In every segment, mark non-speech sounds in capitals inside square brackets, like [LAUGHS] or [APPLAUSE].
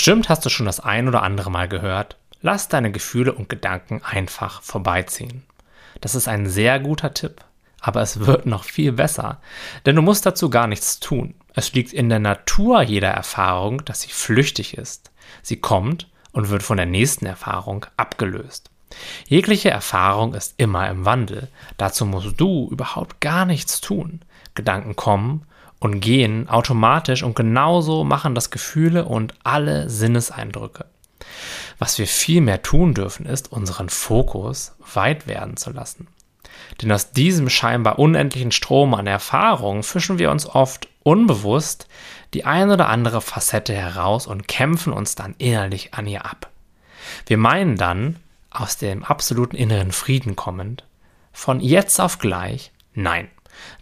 Bestimmt hast du schon das ein oder andere Mal gehört, lass deine Gefühle und Gedanken einfach vorbeiziehen. Das ist ein sehr guter Tipp, aber es wird noch viel besser, denn du musst dazu gar nichts tun. Es liegt in der Natur jeder Erfahrung, dass sie flüchtig ist. Sie kommt und wird von der nächsten Erfahrung abgelöst. Jegliche Erfahrung ist immer im Wandel. Dazu musst du überhaupt gar nichts tun. Gedanken kommen und gehen automatisch und genauso machen das Gefühle und alle Sinneseindrücke. Was wir viel mehr tun dürfen, ist, unseren Fokus weit werden zu lassen. Denn aus diesem scheinbar unendlichen Strom an Erfahrungen fischen wir uns oft unbewusst die ein oder andere Facette heraus und kämpfen uns dann innerlich an ihr ab. Wir meinen dann, aus dem absoluten inneren Frieden kommend, von jetzt auf gleich, nein,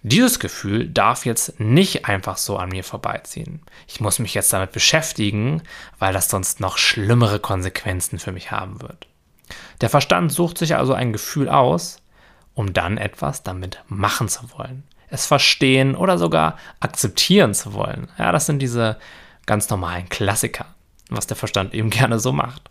dieses Gefühl darf jetzt nicht einfach so an mir vorbeiziehen. Ich muss mich jetzt damit beschäftigen, weil das sonst noch schlimmere Konsequenzen für mich haben wird. Der Verstand sucht sich also ein Gefühl aus, um dann etwas damit machen zu wollen. Es verstehen oder sogar akzeptieren zu wollen. Ja, das sind diese ganz normalen Klassiker, was der Verstand eben [LAUGHS] gerne so macht.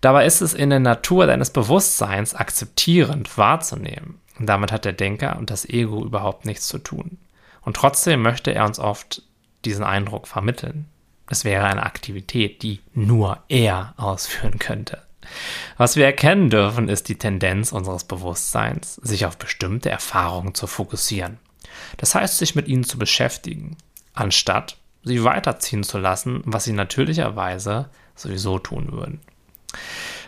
Dabei ist es in der Natur deines Bewusstseins akzeptierend wahrzunehmen. Und damit hat der Denker und das Ego überhaupt nichts zu tun. Und trotzdem möchte er uns oft diesen Eindruck vermitteln. Es wäre eine Aktivität, die nur er ausführen könnte. Was wir erkennen dürfen, ist die Tendenz unseres Bewusstseins, sich auf bestimmte Erfahrungen zu fokussieren. Das heißt, sich mit ihnen zu beschäftigen, anstatt sie weiterziehen zu lassen, was sie natürlicherweise sowieso tun würden.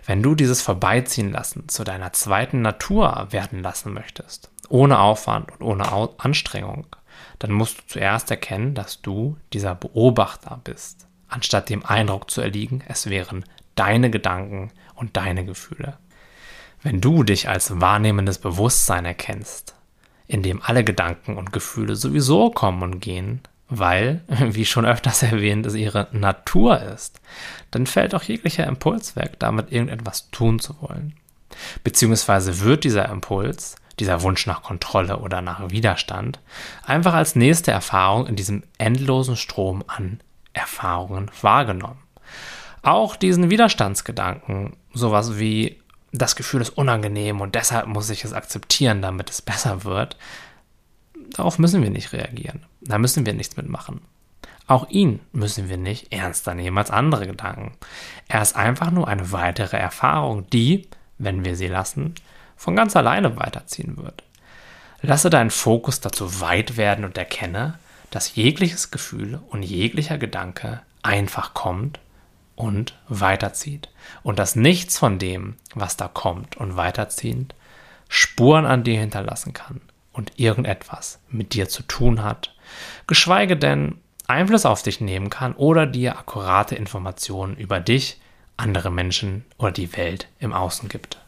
Wenn du dieses Vorbeiziehen lassen zu deiner zweiten Natur werden lassen möchtest, ohne Aufwand und ohne Anstrengung, dann musst du zuerst erkennen, dass du dieser Beobachter bist, anstatt dem Eindruck zu erliegen, es wären deine Gedanken und deine Gefühle. Wenn du dich als wahrnehmendes Bewusstsein erkennst, in dem alle Gedanken und Gefühle sowieso kommen und gehen, weil, [LAUGHS] wie schon öfters erwähnt, es ihre Natur ist, dann fällt auch jeglicher Impuls weg, damit irgendetwas tun zu wollen. Beziehungsweise wird dieser Impuls, dieser Wunsch nach Kontrolle oder nach Widerstand, einfach als nächste Erfahrung in diesem endlosen Strom an Erfahrungen wahrgenommen. Auch diesen Widerstandsgedanken, sowas wie das Gefühl ist unangenehm und deshalb muss ich es akzeptieren, damit es besser wird, darauf müssen wir nicht reagieren. Da müssen wir nichts mitmachen. Auch ihn müssen wir nicht ernster nehmen als andere Gedanken. Er ist einfach nur eine weitere Erfahrung, die, wenn wir sie lassen, von ganz alleine weiterziehen wird. Lasse deinen Fokus dazu weit werden und erkenne, dass jegliches Gefühl und jeglicher Gedanke einfach kommt und weiterzieht. Und dass nichts von dem, was da kommt und weiterzieht, Spuren an dir hinterlassen kann und irgendetwas mit dir zu tun hat, geschweige denn Einfluss auf dich nehmen kann oder dir akkurate Informationen über dich, andere Menschen oder die Welt im Außen gibt.